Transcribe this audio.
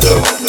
Don't